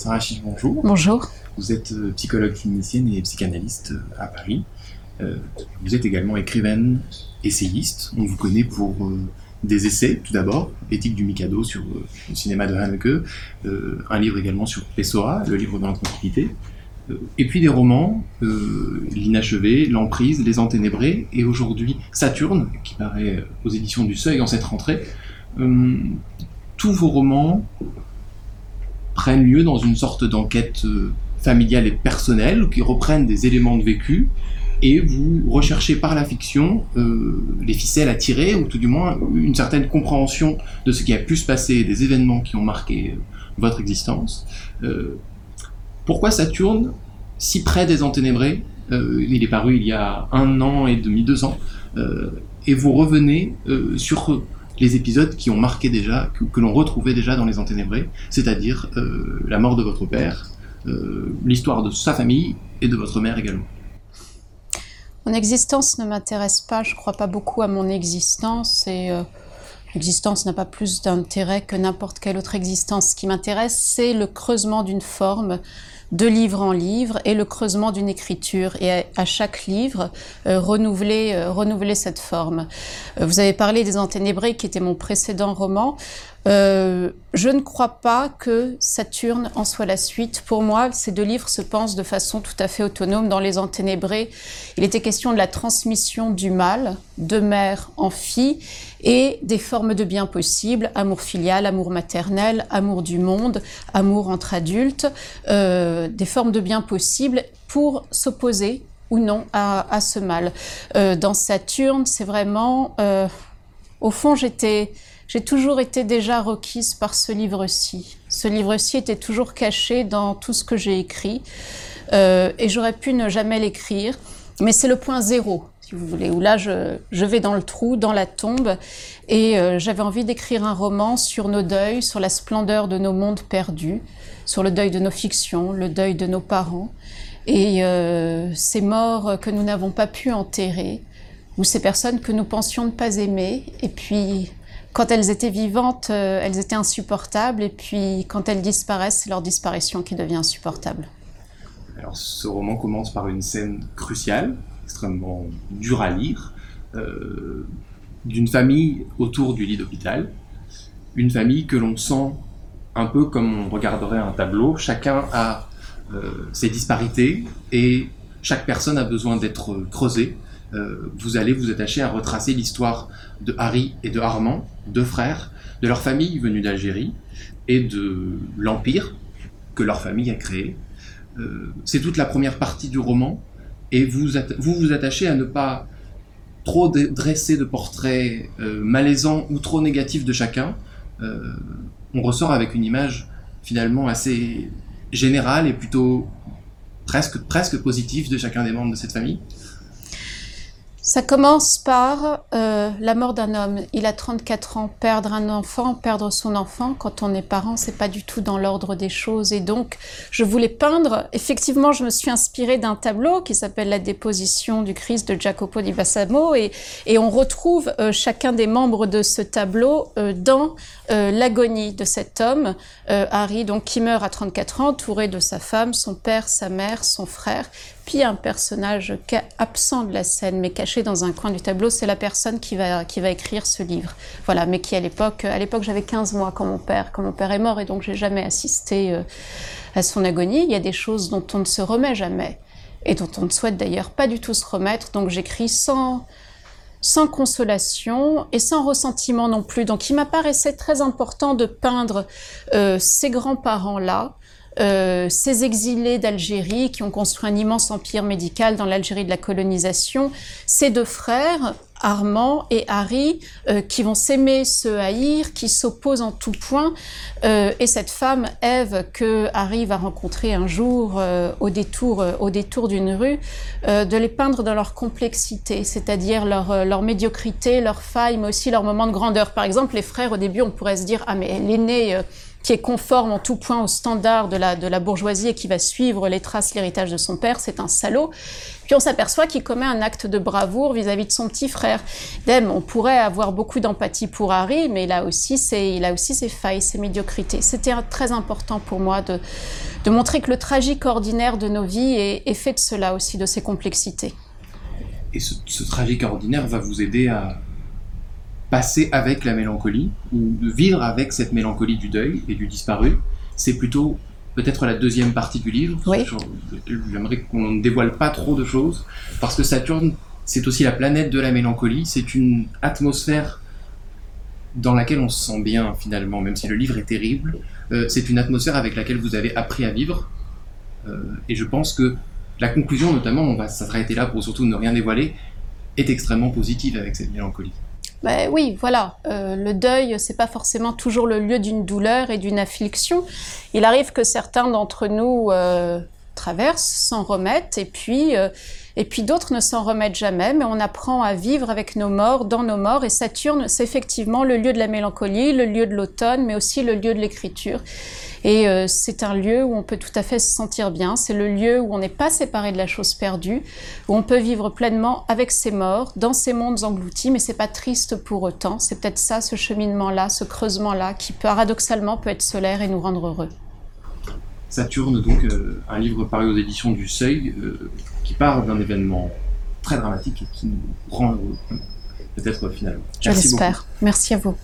Sarah Chiche, bonjour. Bonjour. Vous êtes euh, psychologue clinicienne et psychanalyste euh, à Paris. Euh, vous êtes également écrivaine, essayiste. On vous connaît pour des essais, tout d'abord, Éthique du Mikado sur le cinéma de Haneke, un livre également sur Pessoa, le livre dans la tranquillité, et puis des romans, L'inachevé, L'emprise, Les enténébrés, et aujourd'hui Saturne, qui paraît aux éditions du Seuil en cette rentrée. tous vos romans prennent lieu dans une sorte d'enquête euh, familiale et personnelle, qui reprennent des éléments de vécu, et vous recherchez par la fiction euh, les ficelles à tirer, ou tout du moins une certaine compréhension de ce qui a pu se passer, des événements qui ont marqué euh, votre existence. pourquoi Saturne, si près des Enténébrés Il est paru il y a un an et demi, deux ans, et vous revenez sur les épisodes qui ont marqué déjà, que, l'on retrouvait déjà dans les Enténébrés, c'est-à-dire euh, la mort de votre père, euh, l'histoire de sa famille et de votre mère également. Mon existence ne m'intéresse pas, je ne crois pas beaucoup à mon existence et euh, l'existence n'a pas plus d'intérêt que n'importe quelle autre existence. Ce qui m'intéresse, c'est le creusement d'une forme, de livre en livre et le creusement d'une écriture et à, chaque livre euh, renouveler, euh, renouveler cette forme. Euh, vous avez parlé des Enténébrés qui était mon précédent roman. Euh, je ne crois pas que Saturne en soit la suite. Pour moi, ces deux livres se pensent de façon tout à fait autonome. Dans Les Enténébrés, il était question de la transmission du mal de mère en fille et des formes de bien possibles, amour filial, amour maternel, amour du monde, amour entre adultes, euh, des formes de bien possibles pour s'opposer ou non à, ce mal. Euh, dans Saturne, c'est vraiment... Au fond, j'étais j'ai toujours été déjà requise par ce livre-ci. Ce livre-ci était toujours caché dans tout ce que j'ai écrit euh, et j'aurais pu ne jamais l'écrire, mais c'est le point zéro, si vous voulez, où là je, je vais dans le trou, dans la tombe et euh, j'avais envie d'écrire un roman sur nos deuils, sur la splendeur de nos mondes perdus, sur le deuil de nos fictions, le deuil de nos parents et euh, ces morts que nous n'avons pas pu enterrer ou ces personnes que nous pensions ne pas aimer et puis quand elles étaient vivantes, euh, elles étaient insupportables, et puis quand elles disparaissent, c'est leur disparition qui devient insupportable. Alors ce roman commence par une scène cruciale, extrêmement dure à lire, euh, d'une famille autour du lit d'hôpital, une famille que l'on sent un peu comme on regarderait un tableau, chacun a euh, ses disparités et chaque personne a besoin d'être creusée, euh, vous allez vous attacher à retracer l'histoire de Harry et de Armand, deux frères, de leur famille venue d'Algérie et de l'empire que leur famille a créé. Euh, c'est toute la première partie du roman et vous vous, attachez à ne pas trop dresser de portraits euh, malaisants ou trop négatifs de chacun. on ressort avec une image finalement assez générale et plutôt presque, presque positive de chacun des membres de cette famille. Ça commence par euh, la mort d'un homme. Il a 34 ans. Perdre un enfant, perdre son enfant, quand on est parent, c'est pas du tout dans l'ordre des choses. Et donc, je voulais peindre. Effectivement, je me suis inspirée d'un tableau qui s'appelle La déposition du Christ de Jacopo di Bassamo. Et, on retrouve euh, chacun des membres de ce tableau euh, dans l'agonie de cet homme, Harry, donc qui meurt à 34 ans, entouré de sa femme, son père, sa mère, son frère un personnage absent de la scène, mais caché dans un coin du tableau, c'est la personne qui va, qui va écrire ce livre. Voilà, mais qui à l'époque, à l'époque j'avais 15 mois quand mon père, quand mon père est mort, et donc j'ai jamais assisté euh, à son agonie. Il y a des choses dont on ne se remet jamais, et dont on ne souhaite d'ailleurs pas du tout se remettre, donc j'écris sans, sans consolation et sans ressentiment non plus. Donc il m'apparaissait très important de peindre euh, ces grands-parents-là, euh, ces exilés d'Algérie qui ont construit un immense empire médical dans l'Algérie de la colonisation, ces deux frères, Armand et Harry, euh, qui vont s'aimer, se haïr, qui s'opposent en tout point, euh, et cette femme, Ève, que Harry va rencontrer un jour au détour, détour d'une rue, de les peindre dans leur complexité, c'est-à-dire leur, médiocrité, leur faille, mais aussi leur moment de grandeur. Par exemple, les frères, au début, on pourrait se dire, ah mais l'aîné qui est conforme en tout point aux standards de la, de la bourgeoisie et qui va suivre les traces, l'héritage de son père, c'est un salaud. Puis on s'aperçoit qu'il commet un acte de bravoure vis-à-vis de son petit frère. Dem, on pourrait avoir beaucoup d'empathie pour Harry, mais a aussi ses, il a aussi ses failles, ses médiocrités. C'était très important pour moi de, de montrer que le tragique ordinaire de nos vies est, fait de cela aussi, de ces complexités. Et ce tragique ordinaire va vous aider à passer avec la mélancolie, ou de vivre avec cette mélancolie du deuil et du disparu. C'est plutôt peut-être la deuxième partie du livre. Oui. J'aimerais qu'on ne dévoile pas trop de choses, parce que Saturne, c'est aussi la planète de la mélancolie, c'est une atmosphère dans laquelle on se sent bien finalement, même si le livre est terrible. Euh, c'est une atmosphère avec laquelle vous avez appris à vivre. Euh, et je pense que la conclusion, notamment, on va s'arrêter là pour surtout ne rien dévoiler, est extrêmement positive avec cette mélancolie. Ben oui, voilà. Euh, le deuil, c'est pas forcément toujours le lieu d'une douleur et d'une affliction. Il arrive que certains d'entre nous euh, traversent, s'en remettent, et puis, euh, et puis d'autres ne s'en remettent jamais. Mais on apprend à vivre avec nos morts, dans nos morts. Et Saturne, c'est effectivement le lieu de la mélancolie, le lieu de l'automne, mais aussi le lieu de l'écriture. Et euh, c'est un lieu où on peut tout à fait se sentir bien. C'est le lieu où on n'est pas séparé de la chose perdue, où on peut vivre pleinement avec ses morts, dans ces mondes engloutis, mais c'est pas triste pour autant. C'est peut-être ça, ce cheminement-là, ce creusement-là, qui paradoxalement peut être solaire et nous rendre heureux. Saturne, donc, euh, un livre paru aux éditions du Seuil, euh, qui parle d'un événement très dramatique et qui nous rend heureux, peut-être finalement. Je l'espère. Merci à vous.